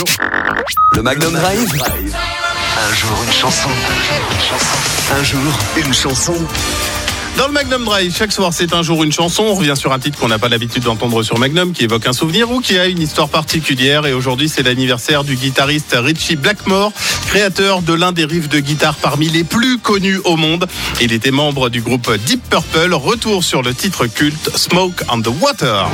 radio. Le Magnum Drive. Un jour une chanson. Un jour une chanson. Dans le Magnum Drive, chaque soir c'est un jour une chanson. On revient sur un titre qu'on n'a pas l'habitude d'entendre sur Magnum, qui évoque un souvenir ou qui a une histoire particulière. Et aujourd'hui c'est l'anniversaire du guitariste Richie Blackmore, créateur de l'un des riffs de guitare parmi les plus connus au monde. Il était membre du groupe Deep Purple. Retour sur le titre culte Smoke on the Water.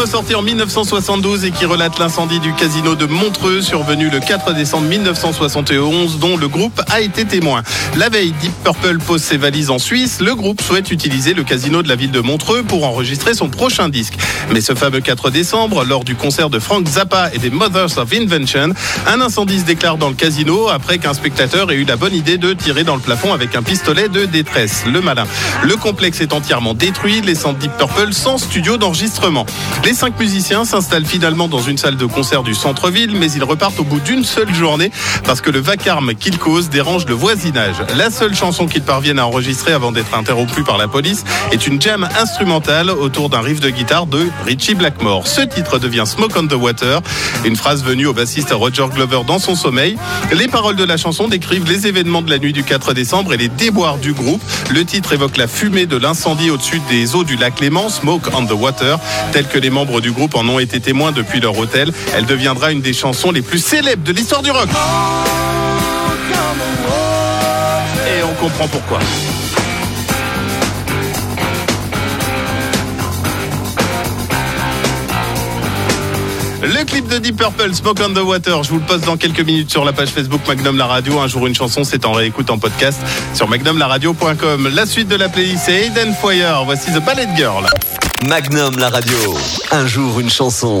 Titre sorti en 1972 et qui relate l'incendie du casino de Montreux survenu le 4 décembre 1971 dont le groupe a été témoin. La veille, Deep Purple pose ses valises en Suisse. Le groupe souhaite utiliser le casino de la ville de Montreux pour enregistrer son prochain disque. Mais ce fameux 4 décembre, lors du concert de Frank Zappa et des Mothers of Invention, un incendie se déclare dans le casino après qu'un spectateur ait eu la bonne idée de tirer dans le plafond avec un pistolet de détresse. Le malin. Le complexe est entièrement détruit, laissant Deep Purple sans studio d'enregistrement. Les cinq musiciens s'installent finalement dans une salle de concert du centre-ville, mais ils repartent au bout d'une seule journée parce que le vacarme qu'ils causent dérange le voisinage. La seule chanson qu'ils parviennent à enregistrer avant d'être interrompus par la police est une jam instrumentale autour d'un riff de guitare de Richie Blackmore. Ce titre devient Smoke on the Water, une phrase venue au bassiste Roger Glover dans son sommeil. Les paroles de la chanson décrivent les événements de la nuit du 4 décembre et les déboires du groupe. Le titre évoque la fumée de l'incendie au-dessus des eaux du lac Léman, Smoke on the Water, tel que les du groupe en ont été témoins depuis leur hôtel. Elle deviendra une des chansons les plus célèbres de l'histoire du rock. Et on comprend pourquoi. Le clip de Deep Purple, Smoke on the Water, je vous le poste dans quelques minutes sur la page Facebook Magnum La Radio. Un jour une chanson, c'est en réécoute en podcast sur magnumlaradio.com. La suite de la playlist, c'est Aiden Foyer. Voici The Ballet Girl. Magnum la radio. Un jour une chanson.